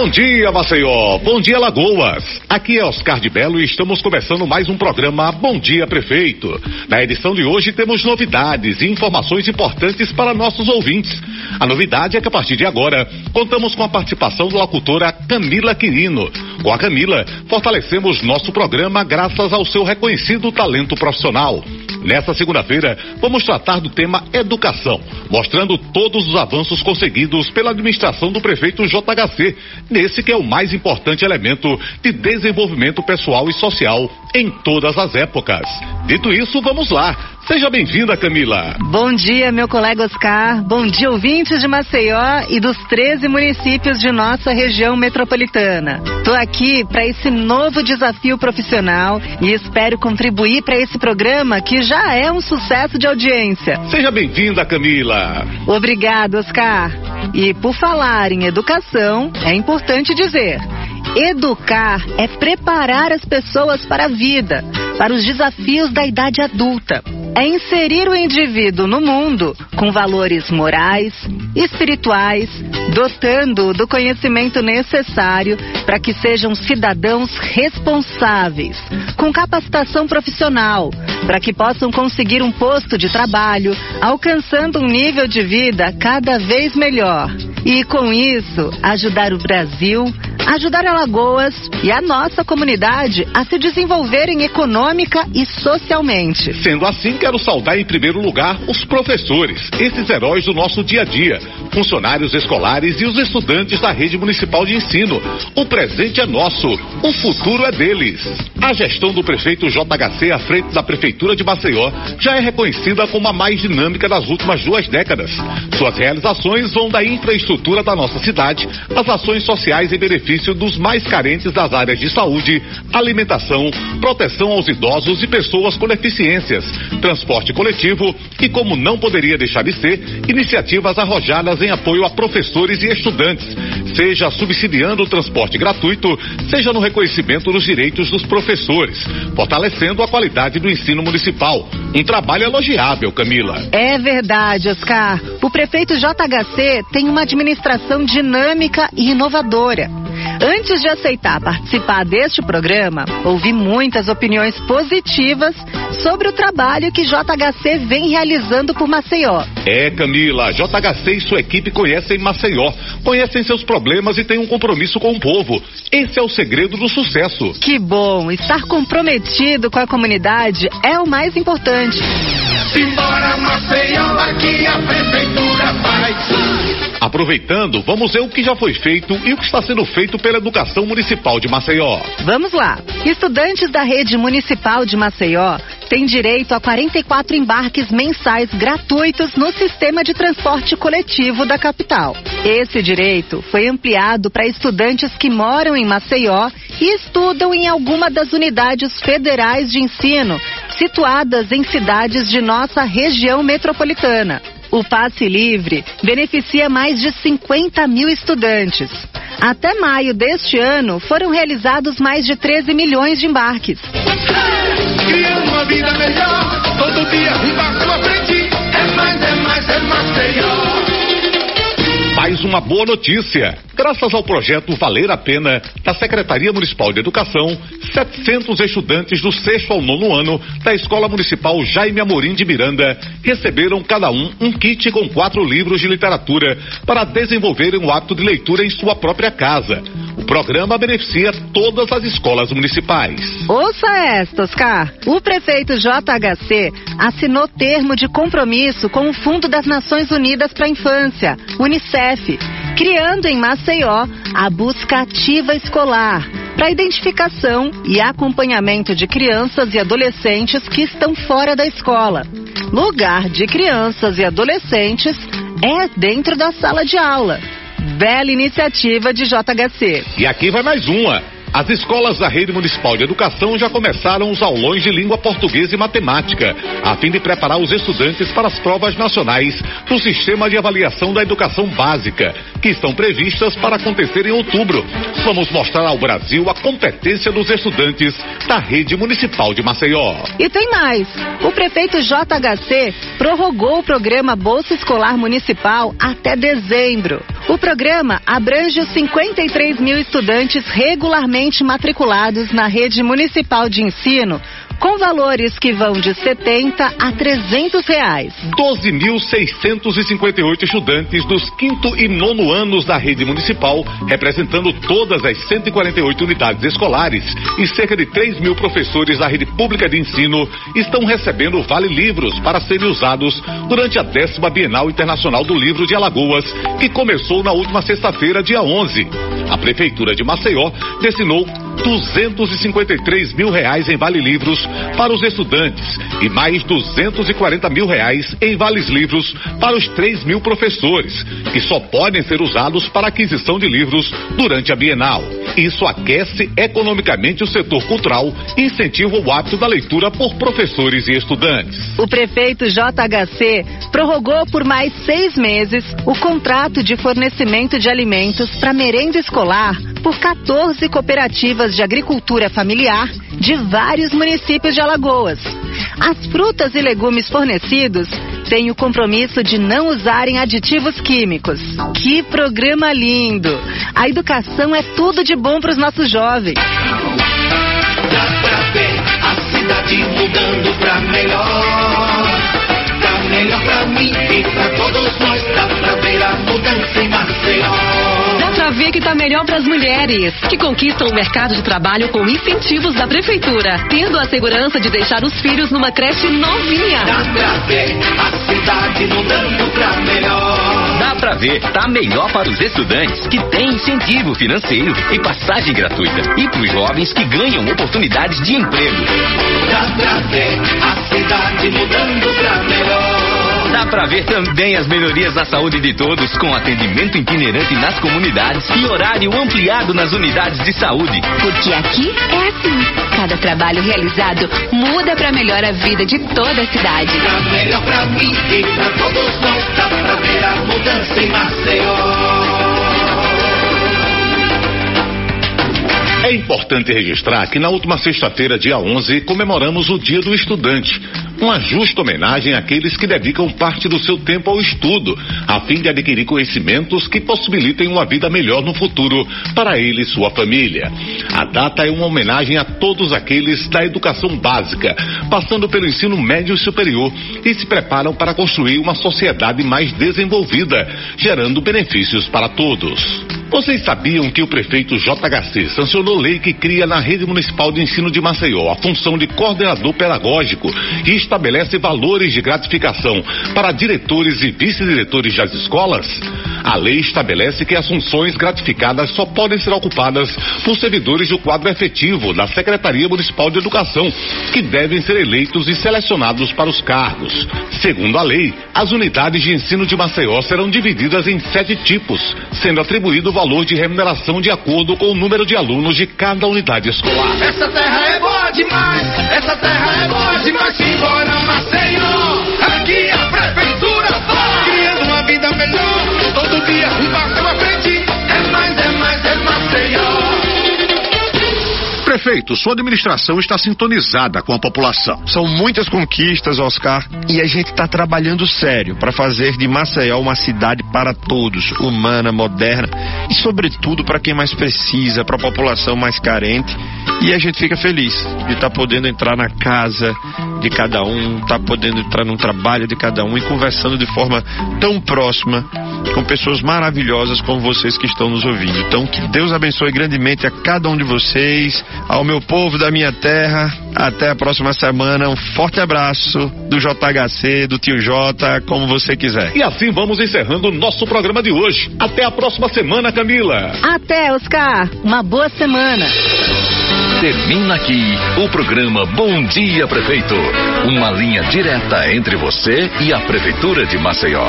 Bom dia, Maceió. Bom dia, Lagoas. Aqui é Oscar de Belo e estamos começando mais um programa Bom Dia Prefeito. Na edição de hoje temos novidades e informações importantes para nossos ouvintes. A novidade é que a partir de agora contamos com a participação da locutora Camila Quirino. Com a Camila, fortalecemos nosso programa graças ao seu reconhecido talento profissional. Nesta segunda-feira, vamos tratar do tema educação, mostrando todos os avanços conseguidos pela administração do prefeito JHC, nesse que é o mais importante elemento de desenvolvimento pessoal e social em todas as épocas. Dito isso, vamos lá. Seja bem-vinda, Camila. Bom dia, meu colega Oscar. Bom dia, ouvintes de Maceió e dos 13 municípios de nossa região metropolitana. Estou aqui para esse novo desafio profissional e espero contribuir para esse programa que já é um sucesso de audiência. Seja bem-vinda, Camila. Obrigado, Oscar. E por falar em educação, é importante dizer: educar é preparar as pessoas para a vida, para os desafios da idade adulta é inserir o indivíduo no mundo com valores morais, espirituais, dotando-o do conhecimento necessário para que sejam cidadãos responsáveis, com capacitação profissional, para que possam conseguir um posto de trabalho, alcançando um nível de vida cada vez melhor. E com isso, ajudar o Brasil, ajudar Alagoas e a nossa comunidade a se desenvolverem econômica e socialmente. Sendo assim, quero saudar em primeiro lugar os professores, esses heróis do nosso dia a dia, funcionários escolares e os estudantes da rede municipal de ensino. O presente é nosso, o futuro é deles. A gestão do prefeito JHC à frente da prefeitura de Maceió já é reconhecida como a mais dinâmica das últimas duas décadas. Suas realizações vão da infraestrutura da nossa cidade às ações sociais em benefício dos mais carentes das áreas de saúde, alimentação, proteção aos idosos e pessoas com deficiências, transporte coletivo e, como não poderia deixar de ser, iniciativas arrojadas em apoio a professores e estudantes, seja subsidiando o transporte gratuito, seja no reconhecimento dos direitos dos professores, fortalecendo a qualidade do ensino municipal. Um trabalho elogiável, Camila. É verdade, Oscar. O prefeito JHC tem uma administração dinâmica e inovadora. Antes de aceitar participar deste programa, ouvi muitas opiniões positivas sobre o trabalho que JHC vem realizando por Maceió. É, Camila, JHC e sua equipe conhecem Maceió, conhecem seus problemas e têm um compromisso com o povo. Esse é o segredo do sucesso. Que bom! Estar comprometido com a comunidade é o mais importante. Simbora, Maceió, aqui a prefeitura faz. Aproveitando, vamos ver o que já foi feito e o que está sendo feito pela Educação Municipal de Maceió. Vamos lá. Estudantes da rede municipal de Maceió têm direito a 44 embarques mensais gratuitos no sistema de transporte coletivo da capital. Esse direito foi ampliado para estudantes que moram em Maceió e estudam em alguma das unidades federais de ensino situadas em cidades de nossa região metropolitana. O passe livre beneficia mais de 50 mil estudantes. Até maio deste ano, foram realizados mais de 13 milhões de embarques. Criando uma vida melhor, todo dia uma boa notícia. Graças ao projeto Valer a Pena, da Secretaria Municipal de Educação, 700 estudantes do sexto ao nono ano da Escola Municipal Jaime Amorim de Miranda receberam cada um um kit com quatro livros de literatura para desenvolverem o hábito de leitura em sua própria casa. Programa beneficia todas as escolas municipais. Ouça esta, Oscar. O prefeito JHC assinou termo de compromisso com o Fundo das Nações Unidas para a Infância, Unicef, criando em Maceió a busca ativa escolar para identificação e acompanhamento de crianças e adolescentes que estão fora da escola. Lugar de crianças e adolescentes é dentro da sala de aula. Bela iniciativa de JHC. E aqui vai mais uma. As escolas da Rede Municipal de Educação já começaram os aulões de língua portuguesa e matemática, a fim de preparar os estudantes para as provas nacionais do Sistema de Avaliação da Educação Básica, que estão previstas para acontecer em outubro. Vamos mostrar ao Brasil a competência dos estudantes da Rede Municipal de Maceió. E tem mais. O prefeito JHC prorrogou o programa Bolsa Escolar Municipal até dezembro. O programa abrange os 53 mil estudantes regularmente matriculados na rede municipal de ensino com valores que vão de 70 a 300 reais. 12.658 estudantes dos quinto e nono anos da rede municipal, representando todas as 148 unidades escolares e cerca de 3 mil professores da rede pública de ensino, estão recebendo Vale Livros para serem usados durante a décima Bienal Internacional do Livro de Alagoas, que começou na última sexta-feira, dia 11. A Prefeitura de Maceió destinou 253 mil reais em Vale Livros para os estudantes e mais 240 mil reais em vales livros para os 3 mil professores, que só podem ser usados para aquisição de livros durante a Bienal. Isso aquece economicamente o setor cultural e incentiva o hábito da leitura por professores e estudantes. O prefeito JHC prorrogou por mais seis meses o contrato de fornecimento de alimentos para merenda escolar por 14 cooperativas de agricultura familiar de vários municípios de Alagoas. As frutas e legumes fornecidos têm o compromisso de não usarem aditivos químicos. Que programa lindo! A educação é tudo de bom para os nossos jovens. Dá pra ver a cidade mudando pra melhor. Pra ver que tá melhor pras mulheres, que conquistam o mercado de trabalho com incentivos da prefeitura, tendo a segurança de deixar os filhos numa creche novinha. Dá pra ver a cidade mudando pra melhor. Dá pra ver, tá melhor para os estudantes que têm incentivo financeiro e passagem gratuita. E para os jovens que ganham oportunidades de emprego. Dá pra ver a cidade mudando pra melhor. Dá pra ver também as melhorias na saúde de todos, com atendimento itinerante nas comunidades e horário ampliado nas unidades de saúde. Porque aqui é assim. Cada trabalho realizado muda para melhor a vida de toda a cidade. Tá melhor pra mim e pra todos nós. Dá pra ver a mudança em Maceió. É importante registrar que na última sexta-feira, dia 11, comemoramos o Dia do Estudante. Uma justa homenagem àqueles que dedicam parte do seu tempo ao estudo, a fim de adquirir conhecimentos que possibilitem uma vida melhor no futuro para ele e sua família. A data é uma homenagem a todos aqueles da educação básica, passando pelo ensino médio e superior e se preparam para construir uma sociedade mais desenvolvida, gerando benefícios para todos. Vocês sabiam que o prefeito JHC sancionou lei que cria na rede municipal de ensino de Maceió a função de coordenador pedagógico e estabelece valores de gratificação para diretores e vice-diretores das escolas? A lei estabelece que as funções gratificadas só podem ser ocupadas por servidores do quadro efetivo da Secretaria Municipal de Educação, que devem ser eleitos e selecionados para os cargos. Segundo a lei, as unidades de ensino de Maceió serão divididas em sete tipos, sendo atribuído o valor de remuneração de acordo com o número de alunos de cada unidade escolar. Essa terra é boa demais, essa terra é boa demais. Simbora, Maceió, aqui a Prefeito, sua administração está sintonizada com a população. São muitas conquistas, Oscar, e a gente está trabalhando sério para fazer de Maceió uma cidade para todos, humana, moderna e, sobretudo, para quem mais precisa, para a população mais carente. E a gente fica feliz de estar podendo entrar na casa de cada um, estar podendo entrar no trabalho de cada um e conversando de forma tão próxima com pessoas maravilhosas como vocês que estão nos ouvindo. Então, que Deus abençoe grandemente a cada um de vocês, ao meu povo da minha terra. Até a próxima semana. Um forte abraço do JHC, do tio J, como você quiser. E assim vamos encerrando o nosso programa de hoje. Até a próxima semana, Camila. Até, Oscar. Uma boa semana. Termina aqui o programa Bom Dia Prefeito. Uma linha direta entre você e a Prefeitura de Maceió.